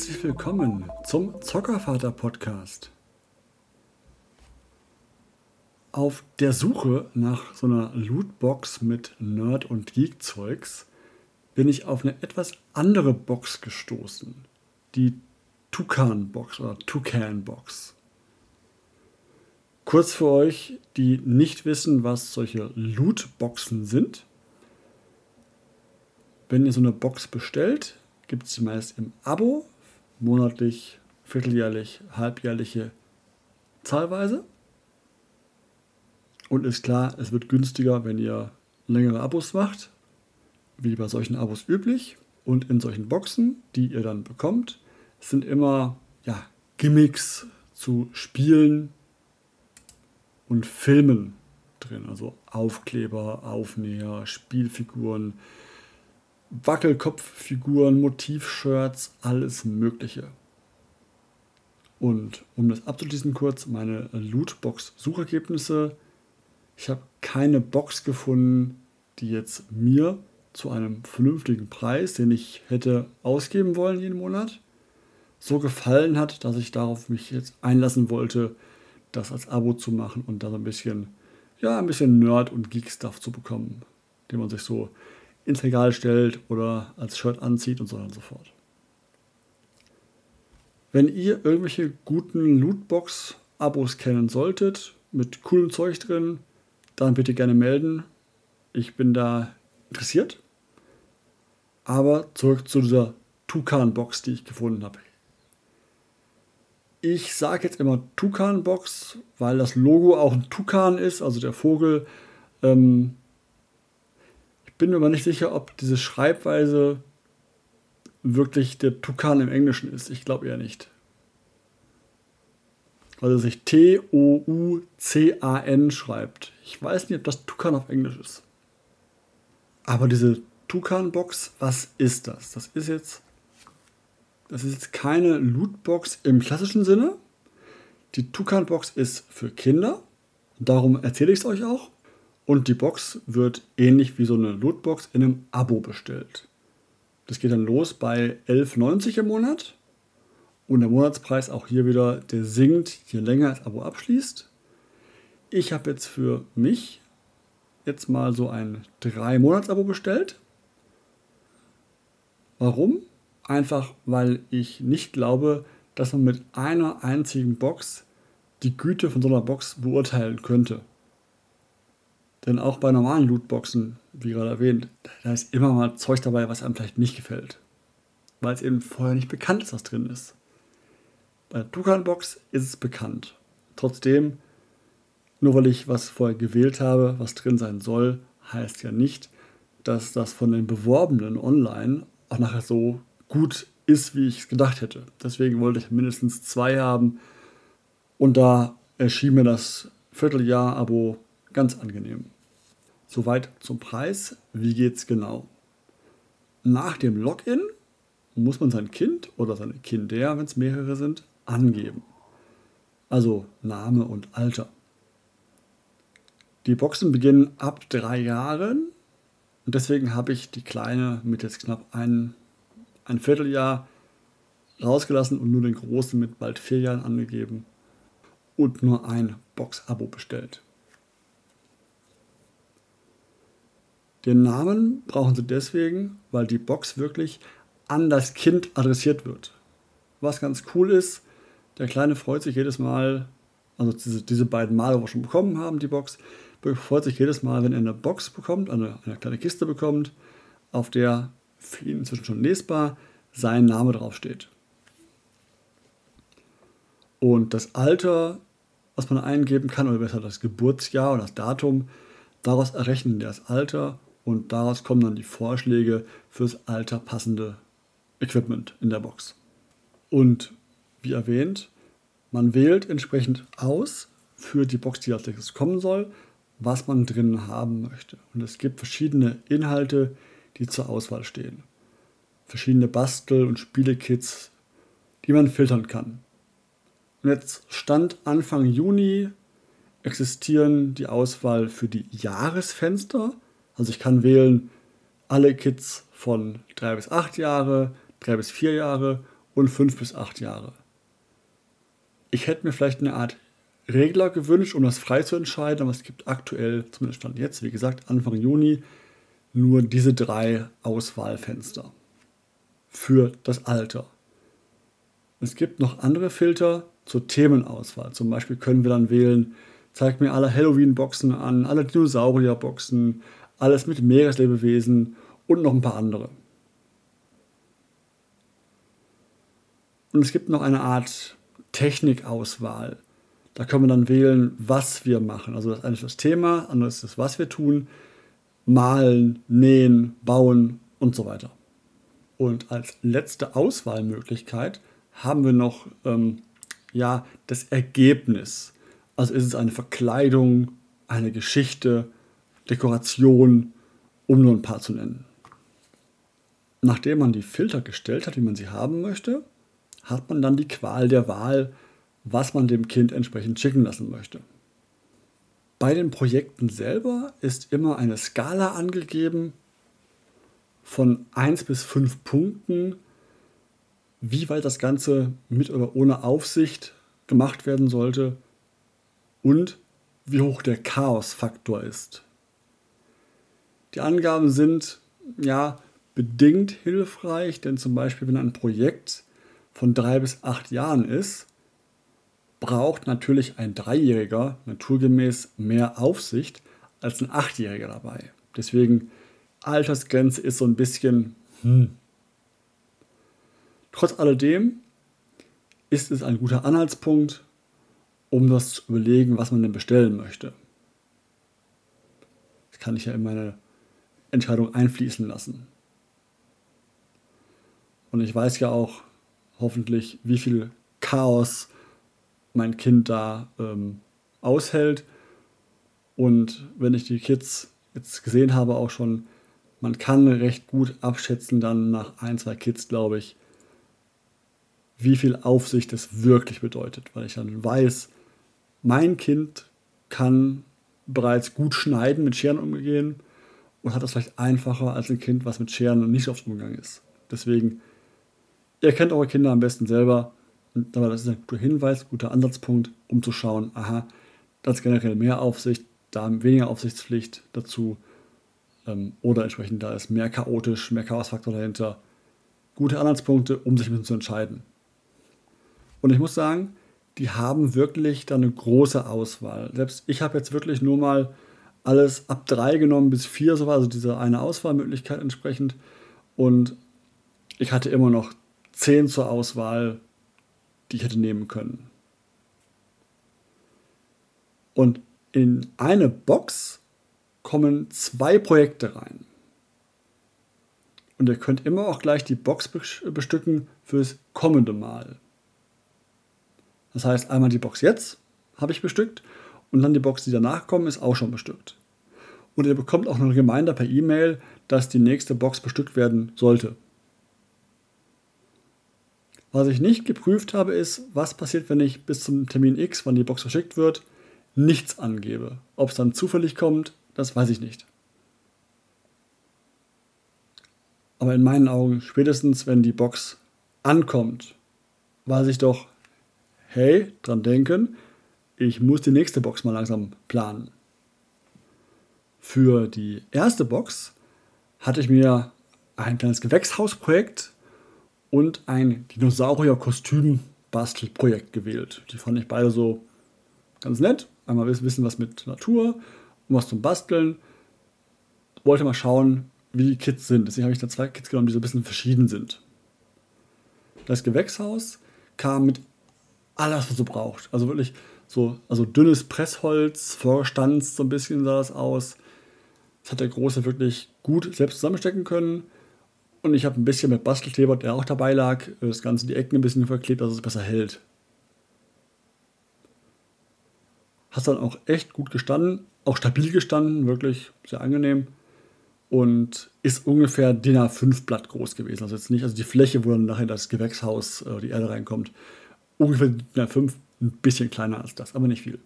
Herzlich willkommen zum Zockervater Podcast. Auf der Suche nach so einer Lootbox mit Nerd- und Geek-Zeugs bin ich auf eine etwas andere Box gestoßen. Die Tukan-Box oder Tucan-Box. Kurz für euch, die nicht wissen, was solche Lootboxen sind. Wenn ihr so eine Box bestellt, gibt es sie meist im Abo, monatlich, vierteljährlich, halbjährliche Zahlweise. Und ist klar, es wird günstiger, wenn ihr längere Abos macht, wie bei solchen Abos üblich. Und in solchen Boxen, die ihr dann bekommt, sind immer ja, Gimmicks zu Spielen und Filmen drin. Also Aufkleber, Aufnäher, Spielfiguren, Wackelkopffiguren, Motivshirts, alles Mögliche. Und um das abzuschließen kurz, meine Lootbox-Suchergebnisse. Ich habe keine Box gefunden, die jetzt mir zu einem vernünftigen Preis, den ich hätte ausgeben wollen jeden Monat, so gefallen hat, dass ich darauf mich jetzt einlassen wollte, das als Abo zu machen und dann ein bisschen, ja, ein bisschen Nerd- und Geek-Stuff zu bekommen, den man sich so ins Regal stellt oder als Shirt anzieht und so weiter und so fort. Wenn ihr irgendwelche guten Lootbox-Abos kennen solltet, mit coolem Zeug drin, dann bitte gerne melden. Ich bin da interessiert. Aber zurück zu dieser Tukan-Box, die ich gefunden habe. Ich sage jetzt immer Tukan-Box, weil das Logo auch ein Tukan ist, also der Vogel. Ähm, bin mir aber nicht sicher, ob diese Schreibweise wirklich der Tukan im Englischen ist. Ich glaube eher nicht. Weil er sich T-O-U-C-A-N schreibt. Ich weiß nicht, ob das Tukan auf Englisch ist. Aber diese Tukan-Box, was ist das? Das ist jetzt. Das ist jetzt keine Lootbox im klassischen Sinne. Die Tukan-Box ist für Kinder. Darum erzähle ich es euch auch. Und die Box wird ähnlich wie so eine Lootbox in einem Abo bestellt. Das geht dann los bei 11,90 im Monat. Und der Monatspreis auch hier wieder, der sinkt, je länger das Abo abschließt. Ich habe jetzt für mich jetzt mal so ein 3-Monats-Abo bestellt. Warum? Einfach weil ich nicht glaube, dass man mit einer einzigen Box die Güte von so einer Box beurteilen könnte. Denn auch bei normalen Lootboxen, wie gerade erwähnt, da ist immer mal Zeug dabei, was einem vielleicht nicht gefällt. Weil es eben vorher nicht bekannt ist, was drin ist. Bei der Tukan-Box ist es bekannt. Trotzdem, nur weil ich was vorher gewählt habe, was drin sein soll, heißt ja nicht, dass das von den Beworbenen online auch nachher so gut ist, wie ich es gedacht hätte. Deswegen wollte ich mindestens zwei haben. Und da erschien mir das Vierteljahr-Abo ganz angenehm. Soweit zum Preis. Wie geht's genau? Nach dem Login muss man sein Kind oder seine Kinder, wenn es mehrere sind, angeben. Also Name und Alter. Die Boxen beginnen ab drei Jahren und deswegen habe ich die kleine mit jetzt knapp ein, ein Vierteljahr rausgelassen und nur den großen mit bald vier Jahren angegeben und nur ein Box-Abo bestellt. Den Namen brauchen sie deswegen, weil die Box wirklich an das Kind adressiert wird. Was ganz cool ist, der Kleine freut sich jedes Mal, also diese, diese beiden Male, wo wir schon bekommen haben, die Box, freut sich jedes Mal, wenn er eine Box bekommt, eine, eine kleine Kiste bekommt, auf der für ihn inzwischen schon lesbar sein Name draufsteht. Und das Alter, was man eingeben kann, oder besser das Geburtsjahr oder das Datum, daraus errechnen das Alter und daraus kommen dann die Vorschläge fürs Alter passende Equipment in der Box. Und wie erwähnt, man wählt entsprechend aus für die Box, die als nächstes kommen soll, was man drin haben möchte. Und es gibt verschiedene Inhalte, die zur Auswahl stehen. Verschiedene Bastel- und Spielekits, die man filtern kann. Und jetzt Stand Anfang Juni existieren die Auswahl für die Jahresfenster also ich kann wählen alle Kids von 3 bis 8 Jahre, 3 bis 4 Jahre und 5 bis 8 Jahre. Ich hätte mir vielleicht eine Art Regler gewünscht, um das frei zu entscheiden, aber es gibt aktuell, zumindest Stand jetzt, wie gesagt, Anfang Juni, nur diese drei Auswahlfenster für das Alter. Es gibt noch andere Filter zur Themenauswahl. Zum Beispiel können wir dann wählen, zeig mir alle Halloween-Boxen an, alle Dinosaurier-Boxen, alles mit Meereslebewesen und noch ein paar andere. Und es gibt noch eine Art Technikauswahl. Da können wir dann wählen, was wir machen. Also das eine ist das Thema, andere ist das, was wir tun. Malen, nähen, bauen und so weiter. Und als letzte Auswahlmöglichkeit haben wir noch ähm, ja, das Ergebnis. Also ist es eine Verkleidung, eine Geschichte, Dekoration, um nur ein paar zu nennen. Nachdem man die Filter gestellt hat, wie man sie haben möchte, hat man dann die Qual der Wahl, was man dem Kind entsprechend schicken lassen möchte. Bei den Projekten selber ist immer eine Skala angegeben von 1 bis 5 Punkten, wie weit das Ganze mit oder ohne Aufsicht gemacht werden sollte und wie hoch der Chaosfaktor ist. Die Angaben sind ja bedingt hilfreich, denn zum Beispiel, wenn ein Projekt von drei bis acht Jahren ist, braucht natürlich ein Dreijähriger naturgemäß mehr Aufsicht als ein Achtjähriger dabei. Deswegen Altersgrenze ist so ein bisschen. Hm. Trotz alledem ist es ein guter Anhaltspunkt, um das zu überlegen, was man denn bestellen möchte. Das kann ich ja in meine Entscheidung einfließen lassen. Und ich weiß ja auch hoffentlich, wie viel Chaos mein Kind da ähm, aushält. Und wenn ich die Kids jetzt gesehen habe, auch schon, man kann recht gut abschätzen, dann nach ein, zwei Kids, glaube ich, wie viel Aufsicht das wirklich bedeutet, weil ich dann weiß, mein Kind kann bereits gut schneiden, mit Scheren umgehen und hat das vielleicht einfacher als ein Kind, was mit Scheren nicht oft umgegangen ist. Deswegen, ihr kennt eure Kinder am besten selber, aber das ist ein guter Hinweis, guter Ansatzpunkt, um zu schauen, aha, das ist generell mehr Aufsicht, da weniger Aufsichtspflicht dazu ähm, oder entsprechend da ist mehr chaotisch, mehr Chaosfaktor dahinter. Gute Anhaltspunkte, um sich ein bisschen zu entscheiden. Und ich muss sagen, die haben wirklich da eine große Auswahl. Selbst ich habe jetzt wirklich nur mal alles ab drei genommen bis vier, so war also diese eine Auswahlmöglichkeit entsprechend. Und ich hatte immer noch zehn zur Auswahl, die ich hätte nehmen können. Und in eine Box kommen zwei Projekte rein. Und ihr könnt immer auch gleich die Box bestücken fürs kommende Mal. Das heißt, einmal die Box jetzt habe ich bestückt und dann die Box, die danach kommen, ist auch schon bestückt. Und ihr bekommt auch noch einen Reminder per E-Mail, dass die nächste Box bestückt werden sollte. Was ich nicht geprüft habe, ist, was passiert, wenn ich bis zum Termin X, wann die Box verschickt wird, nichts angebe. Ob es dann zufällig kommt, das weiß ich nicht. Aber in meinen Augen, spätestens wenn die Box ankommt, weiß ich doch, hey, dran denken, ich muss die nächste Box mal langsam planen. Für die erste Box hatte ich mir ein kleines Gewächshausprojekt und ein Dinosaurier-Kostüm-Bastelprojekt gewählt. Die fand ich beide so ganz nett. Einmal wissen, was mit Natur und was zum Basteln. Wollte mal schauen, wie die Kits sind. Deswegen habe ich da zwei Kits genommen, die so ein bisschen verschieden sind. Das Gewächshaus kam mit alles, was du brauchst. Also wirklich so, also dünnes Pressholz, vorgestanzt, so ein bisschen sah das aus. Das hat der Große wirklich gut selbst zusammenstecken können. Und ich habe ein bisschen mit Bastelkleber, der auch dabei lag, das Ganze die Ecken ein bisschen verklebt, dass es besser hält. Hat dann auch echt gut gestanden, auch stabil gestanden, wirklich sehr angenehm. Und ist ungefähr DIN A5 Blatt groß gewesen. Also jetzt nicht, also die Fläche, wo dann nachher das Gewächshaus, äh, die Erde reinkommt, ungefähr DIN A5, ein bisschen kleiner als das, aber nicht viel.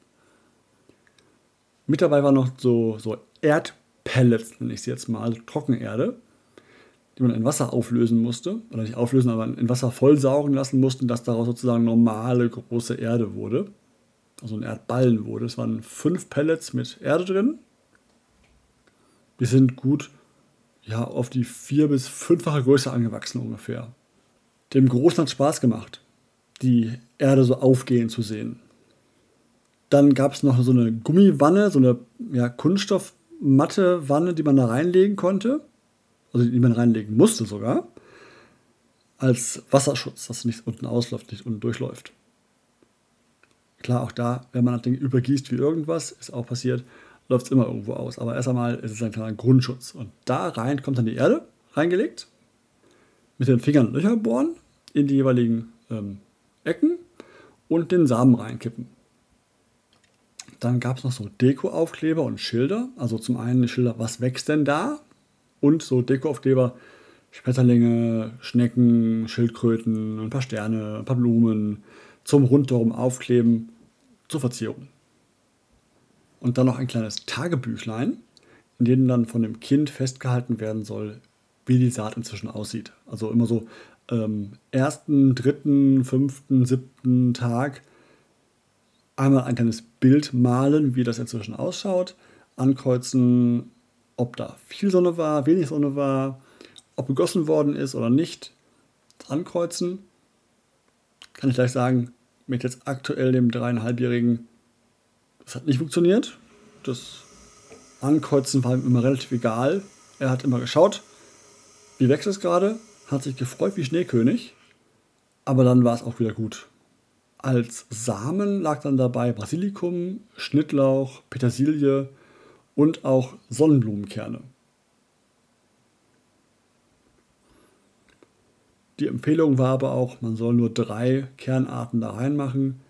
Mit dabei war noch so, so Erdpellets, nenne ich sie jetzt mal, Trockenerde die man in Wasser auflösen musste, oder nicht auflösen, aber in Wasser vollsaugen lassen mussten, dass daraus sozusagen normale große Erde wurde. Also ein Erdballen wurde. Es waren fünf Pellets mit Erde drin. Die sind gut ja, auf die vier- bis fünffache Größe angewachsen ungefähr. Dem Großen hat Spaß gemacht, die Erde so aufgehen zu sehen. Dann gab es noch so eine Gummiwanne, so eine ja, Kunststoffmatte Wanne, die man da reinlegen konnte. Also die man reinlegen musste sogar. Als Wasserschutz, dass es nicht unten ausläuft, nicht unten durchläuft. Klar, auch da, wenn man das Ding übergießt wie irgendwas, ist auch passiert, läuft es immer irgendwo aus. Aber erst einmal ist es ein kleiner Grundschutz. Und da rein kommt dann die Erde reingelegt, mit den Fingern Löcher bohren in die jeweiligen ähm, Ecken und den Samen reinkippen. Dann gab es noch so Dekoaufkleber und Schilder. Also zum einen Schilder, was wächst denn da? Und so Dekoaufkleber, Schmetterlinge, Schnecken, Schildkröten, ein paar Sterne, ein paar Blumen zum rundherum aufkleben zur Verzierung. Und dann noch ein kleines Tagebüchlein, in dem dann von dem Kind festgehalten werden soll, wie die Saat inzwischen aussieht. Also immer so ähm, ersten, dritten, fünften, siebten Tag einmal ein kleines Bild malen, wie das inzwischen ausschaut, ankreuzen, ob da viel Sonne war, wenig Sonne war, ob gegossen worden ist oder nicht, ankreuzen. Kann ich gleich sagen, mit jetzt aktuell dem dreieinhalbjährigen, das hat nicht funktioniert. Das Ankreuzen war ihm immer relativ egal. Er hat immer geschaut, wie wächst es gerade, hat sich gefreut wie Schneekönig, aber dann war es auch wieder gut. Als Samen lag dann dabei Basilikum, Schnittlauch, Petersilie und auch Sonnenblumenkerne. Die Empfehlung war aber auch, man soll nur drei Kernarten da reinmachen.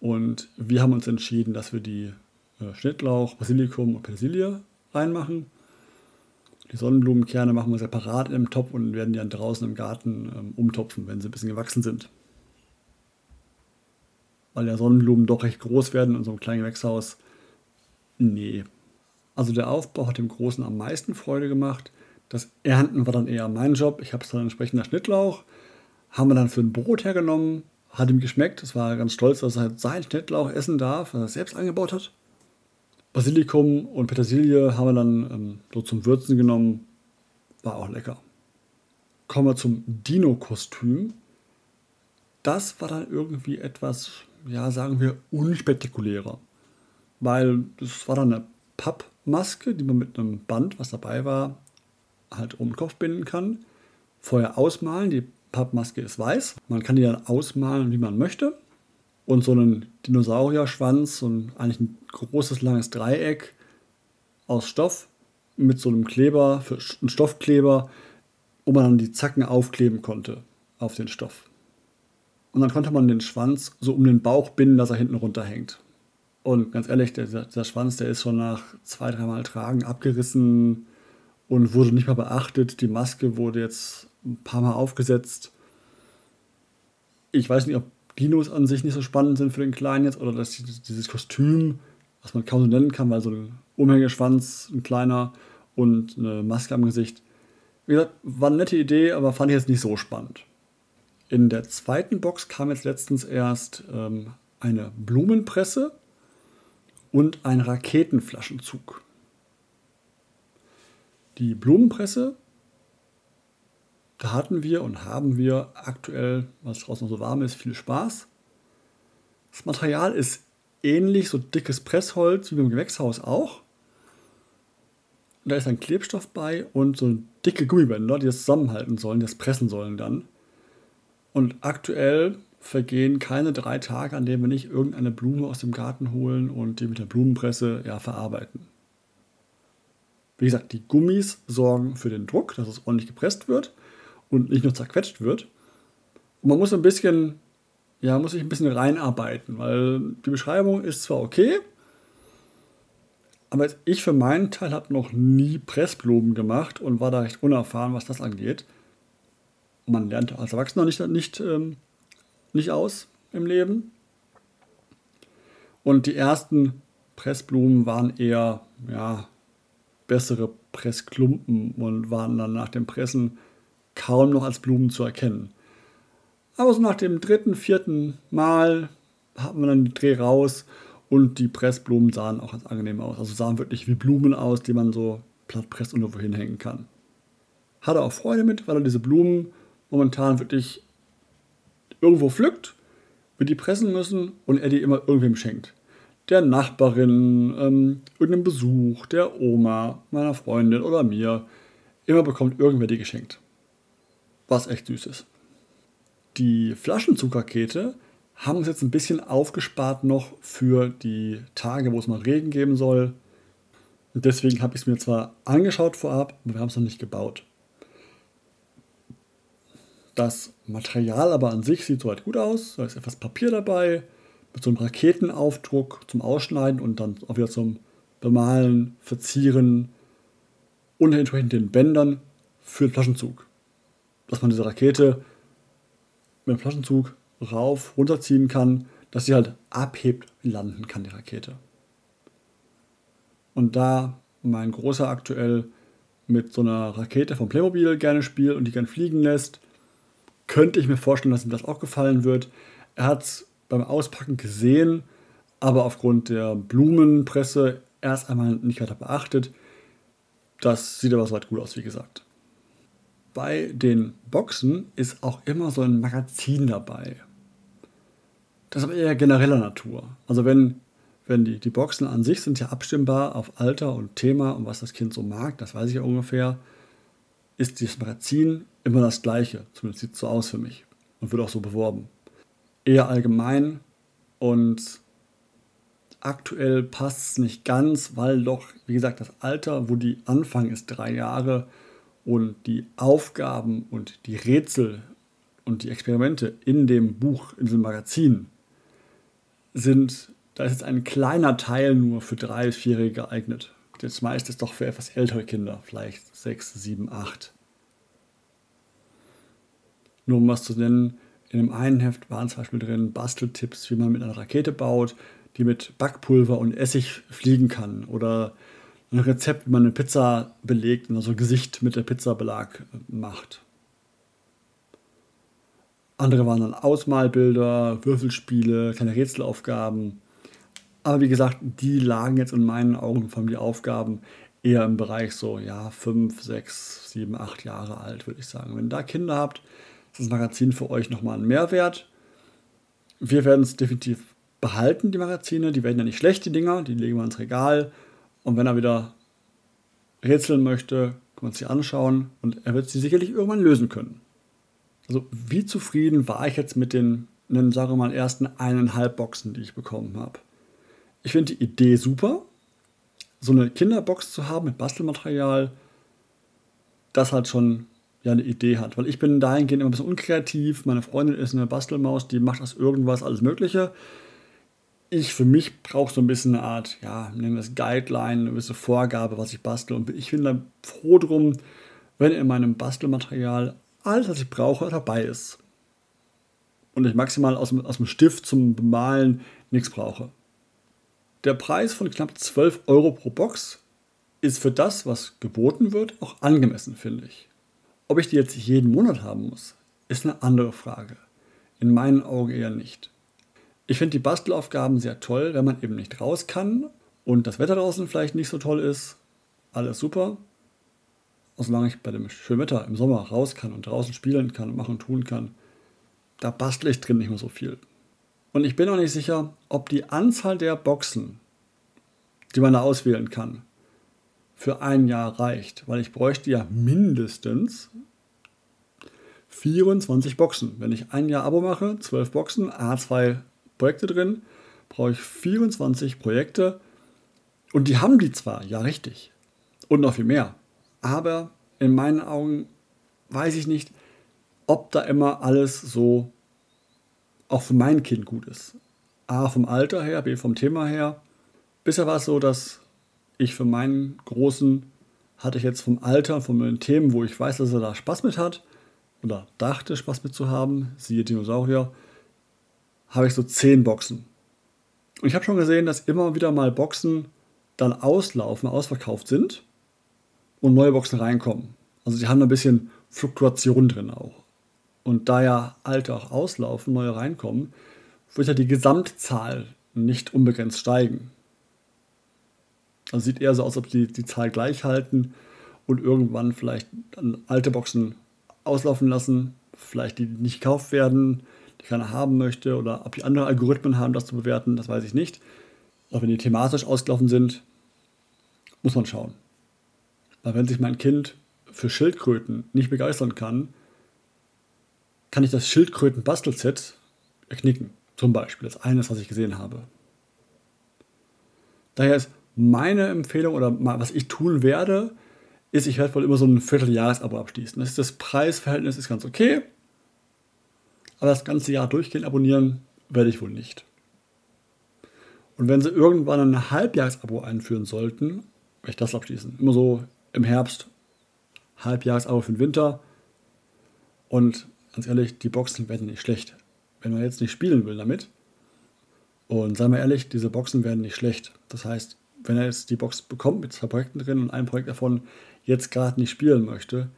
Und wir haben uns entschieden, dass wir die äh, Schnittlauch, Basilikum und Petersilie reinmachen. Die Sonnenblumenkerne machen wir separat im Topf und werden die dann draußen im Garten ähm, umtopfen, wenn sie ein bisschen gewachsen sind. Weil ja Sonnenblumen doch recht groß werden in so einem kleinen Gewächshaus. Nee. Also der Aufbau hat dem Großen am meisten Freude gemacht. Das Ernten war dann eher mein Job. Ich habe es dann entsprechend der Schnittlauch. Haben wir dann für ein Brot hergenommen. Hat ihm geschmeckt. Es war ganz stolz, dass er halt seinen Schnittlauch essen darf, was er selbst angebaut hat. Basilikum und Petersilie haben wir dann ähm, so zum Würzen genommen. War auch lecker. Kommen wir zum Dino-Kostüm. Das war dann irgendwie etwas, ja, sagen wir, unspektakulärer. Weil das war dann eine Pappmaske, die man mit einem Band, was dabei war, halt um den Kopf binden kann. Vorher ausmalen. Die Pappmaske ist weiß. Man kann die dann ausmalen, wie man möchte und so einen Dinosaurierschwanz und eigentlich ein großes langes Dreieck aus Stoff mit so einem Kleber, für einen Stoffkleber, wo man dann die Zacken aufkleben konnte auf den Stoff. Und dann konnte man den Schwanz so um den Bauch binden, dass er hinten runterhängt. Und ganz ehrlich, der, der Schwanz, der ist schon nach zwei, dreimal Tragen abgerissen und wurde nicht mehr beachtet. Die Maske wurde jetzt ein paar Mal aufgesetzt. Ich weiß nicht, ob Dinos an sich nicht so spannend sind für den Kleinen jetzt oder dass dieses Kostüm, was man kaum so nennen kann, weil so ein Umhängeschwanz, ein kleiner und eine Maske am Gesicht. Wie gesagt, war eine nette Idee, aber fand ich jetzt nicht so spannend. In der zweiten Box kam jetzt letztens erst ähm, eine Blumenpresse und ein Raketenflaschenzug. Die Blumenpresse da hatten wir und haben wir aktuell, was draußen noch so warm ist, viel Spaß. Das Material ist ähnlich, so dickes Pressholz wie beim Gewächshaus auch. Und da ist ein Klebstoff bei und so dicke Gummibänder, die das zusammenhalten sollen, die das pressen sollen dann. Und aktuell vergehen keine drei Tage, an denen wir nicht irgendeine Blume aus dem Garten holen und die mit der Blumenpresse ja, verarbeiten. Wie gesagt, die Gummis sorgen für den Druck, dass es ordentlich gepresst wird und nicht nur zerquetscht wird. Und man muss ein bisschen, ja, muss sich ein bisschen reinarbeiten, weil die Beschreibung ist zwar okay, aber ich für meinen Teil habe noch nie Pressblumen gemacht und war da recht unerfahren, was das angeht. Man lernt als Erwachsener nicht, nicht, ähm, nicht aus im Leben. Und die ersten Pressblumen waren eher ja, bessere Pressklumpen und waren dann nach dem Pressen kaum noch als Blumen zu erkennen. Aber so nach dem dritten, vierten Mal hatten wir dann den Dreh raus und die Pressblumen sahen auch ganz angenehm aus. Also sahen wirklich wie Blumen aus, die man so platt presst und irgendwo hinhängen kann. Hatte auch Freude mit, weil er diese Blumen momentan wirklich irgendwo pflückt, wir die pressen müssen und er die immer irgendwem schenkt. Der Nachbarin, ähm, irgendeinem Besuch, der Oma, meiner Freundin oder mir. Immer bekommt irgendwer die geschenkt. Was echt süß ist. Die Flaschenzugrakete haben uns jetzt ein bisschen aufgespart noch für die Tage, wo es mal Regen geben soll. Und deswegen habe ich es mir zwar angeschaut vorab, aber wir haben es noch nicht gebaut. Das Material aber an sich sieht soweit gut aus. Da ist etwas Papier dabei, mit so einem Raketenaufdruck zum Ausschneiden und dann auch wieder zum Bemalen, Verzieren und entsprechend den Bändern für den Flaschenzug. Dass man diese Rakete mit dem Flaschenzug rauf, runterziehen kann, dass sie halt abhebt, landen kann, die Rakete. Und da mein Großer aktuell mit so einer Rakete vom Playmobil gerne spielt und die gerne fliegen lässt, könnte ich mir vorstellen, dass ihm das auch gefallen wird. Er hat es beim Auspacken gesehen, aber aufgrund der Blumenpresse erst einmal nicht weiter beachtet. Das sieht aber soweit gut aus, wie gesagt. Bei den Boxen ist auch immer so ein Magazin dabei. Das ist aber eher genereller Natur. Also wenn, wenn die, die Boxen an sich sind ja abstimmbar auf Alter und Thema und was das Kind so mag, das weiß ich ja ungefähr, ist dieses Magazin immer das gleiche. Zumindest sieht es so aus für mich und wird auch so beworben. Eher allgemein und aktuell passt es nicht ganz, weil doch, wie gesagt, das Alter, wo die anfangen, ist drei Jahre und die Aufgaben und die Rätsel und die Experimente in dem Buch, in diesem Magazin sind, da ist jetzt ein kleiner Teil nur für drei bis vierjährige geeignet. Das meiste ist doch für etwas ältere Kinder, vielleicht sechs, sieben, acht. Nur um was zu nennen, in dem einen Heft waren zum Beispiel drin Basteltipps, wie man mit einer Rakete baut, die mit Backpulver und Essig fliegen kann. Oder ein Rezept, wie man eine Pizza belegt und also Gesicht mit der Pizzabelag macht. Andere waren dann Ausmalbilder, Würfelspiele, kleine Rätselaufgaben. Aber wie gesagt, die lagen jetzt in meinen Augen von die Aufgaben eher im Bereich so, ja, 5, 6, 7, 8 Jahre alt, würde ich sagen. Wenn ihr da Kinder habt, ist das Magazin für euch nochmal ein Mehrwert. Wir werden es definitiv behalten, die Magazine. Die werden ja nicht schlecht, die Dinger. Die legen wir ins Regal. Und wenn er wieder rätseln möchte, kann man sie anschauen und er wird sie sicherlich irgendwann lösen können. Also wie zufrieden war ich jetzt mit den, sagen wir mal, ersten eineinhalb Boxen, die ich bekommen habe. Ich finde die Idee super. So eine Kinderbox zu haben mit Bastelmaterial, das hat schon ja eine Idee hat. Weil ich bin dahingehend immer ein bisschen unkreativ. Meine Freundin ist eine Bastelmaus, die macht aus irgendwas alles Mögliche. Ich für mich brauche so ein bisschen eine Art, ja, nennen wir es Guideline, eine gewisse Vorgabe, was ich bastel. Und ich bin da froh drum, wenn in meinem Bastelmaterial alles, was ich brauche, dabei ist. Und ich maximal aus, aus dem Stift zum Bemalen nichts brauche. Der Preis von knapp 12 Euro pro Box ist für das, was geboten wird, auch angemessen, finde ich. Ob ich die jetzt jeden Monat haben muss, ist eine andere Frage. In meinen Augen eher nicht. Ich finde die Bastelaufgaben sehr toll, wenn man eben nicht raus kann und das Wetter draußen vielleicht nicht so toll ist. Alles super. Solange ich bei dem schönen Wetter im Sommer raus kann und draußen spielen kann und machen und tun kann, da bastle ich drin nicht mehr so viel. Und ich bin auch nicht sicher, ob die Anzahl der Boxen, die man da auswählen kann, für ein Jahr reicht, weil ich bräuchte ja mindestens 24 Boxen. Wenn ich ein Jahr Abo mache, 12 Boxen, A2 Projekte drin, brauche ich 24 Projekte. Und die haben die zwar, ja richtig, und noch viel mehr, aber in meinen Augen weiß ich nicht, ob da immer alles so auch für mein Kind gut ist. A vom Alter her, B vom Thema her. Bisher war es so, dass ich für meinen Großen hatte ich jetzt vom Alter, von den Themen, wo ich weiß, dass er da Spaß mit hat oder dachte, Spaß mit zu haben, siehe Dinosaurier, habe ich so zehn Boxen. Und ich habe schon gesehen, dass immer wieder mal Boxen dann auslaufen, ausverkauft sind. und neue Boxen reinkommen. Also sie haben ein bisschen Fluktuation drin auch. Und da ja alte auch auslaufen, neue reinkommen, wird ja die Gesamtzahl nicht unbegrenzt steigen. Also sieht eher so aus, ob sie die Zahl gleich halten und irgendwann vielleicht alte Boxen auslaufen lassen, vielleicht die nicht gekauft werden, die keiner haben möchte oder ob die andere Algorithmen haben, das zu bewerten, das weiß ich nicht. Aber wenn die thematisch ausgelaufen sind, muss man schauen. Weil wenn sich mein Kind für Schildkröten nicht begeistern kann, kann ich das Schildkröten-Bastelset erknicken. Zum Beispiel, das eines, was ich gesehen habe. Daher ist meine Empfehlung oder was ich tun werde, ist, ich werde wohl immer so ein Vierteljahresabo abschließen. Das, das Preisverhältnis ist ganz okay, aber das ganze Jahr durchgehend abonnieren werde ich wohl nicht. Und wenn sie irgendwann ein Halbjahresabo einführen sollten, werde ich das abschließen. Immer so im Herbst, Halbjahresabo für den Winter. Und ganz ehrlich, die Boxen werden nicht schlecht. Wenn man jetzt nicht spielen will damit, und seien wir ehrlich, diese Boxen werden nicht schlecht. Das heißt, wenn er jetzt die Box bekommt mit zwei Projekten drin und ein Projekt davon jetzt gerade nicht spielen möchte,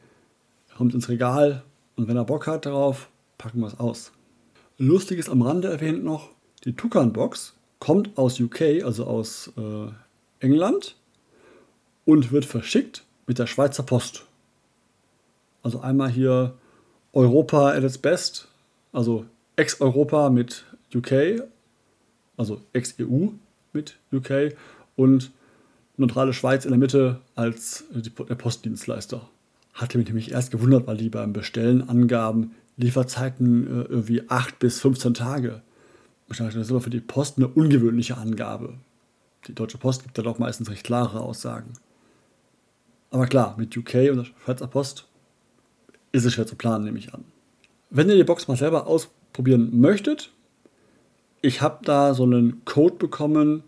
kommt ins Regal und wenn er Bock hat darauf, packen wir es aus. Lustiges am Rande erwähnt noch, die Tukan-Box kommt aus UK, also aus äh, England und wird verschickt mit der Schweizer Post. Also einmal hier Europa at its best, also ex-Europa mit UK, also ex-EU mit UK und neutrale Schweiz in der Mitte als der Postdienstleister. Hatte mich nämlich erst gewundert, weil die beim Bestellen angaben, Lieferzeiten äh, irgendwie 8 bis 15 Tage. Ich dachte, das ist aber für die Post eine ungewöhnliche Angabe. Die Deutsche Post gibt da doch meistens recht klare Aussagen. Aber klar, mit UK und der Schweizer Post ist es schwer zu planen, nehme ich an. Wenn ihr die Box mal selber ausprobieren möchtet, ich habe da so einen Code bekommen,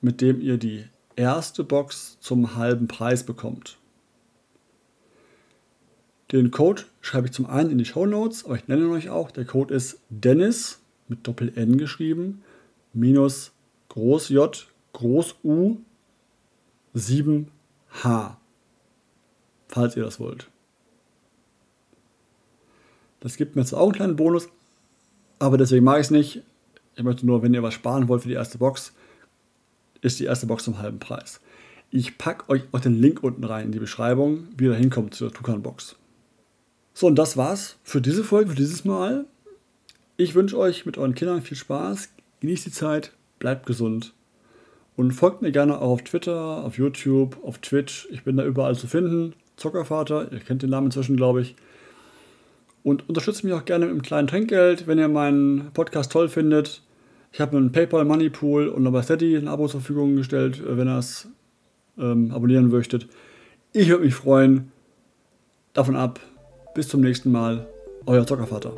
mit dem ihr die erste Box zum halben Preis bekommt. Den Code schreibe ich zum einen in die Show Notes, aber ich nenne euch auch. Der Code ist Dennis mit Doppel N geschrieben, minus Groß J, Groß U, 7H. Falls ihr das wollt. Das gibt mir jetzt auch einen kleinen Bonus, aber deswegen mache ich es nicht. Ich möchte nur, wenn ihr was sparen wollt für die erste Box, ist die erste Box zum halben Preis. Ich packe euch auch den Link unten rein in die Beschreibung, wie ihr da hinkommt zur Tukan-Box. So, und das war's für diese Folge, für dieses Mal. Ich wünsche euch mit euren Kindern viel Spaß, genießt die Zeit, bleibt gesund und folgt mir gerne auch auf Twitter, auf YouTube, auf Twitch. Ich bin da überall zu finden. Zockervater, ihr kennt den Namen inzwischen, glaube ich. Und unterstützt mich auch gerne mit einem kleinen Trinkgeld, wenn ihr meinen Podcast toll findet. Ich habe einen PayPal Money Pool und noch bei Steady ein Abo zur Verfügung gestellt, äh, wenn ihr es ähm, abonnieren möchtet. Ich würde mich freuen. Davon ab. Bis zum nächsten Mal. Euer Zockervater.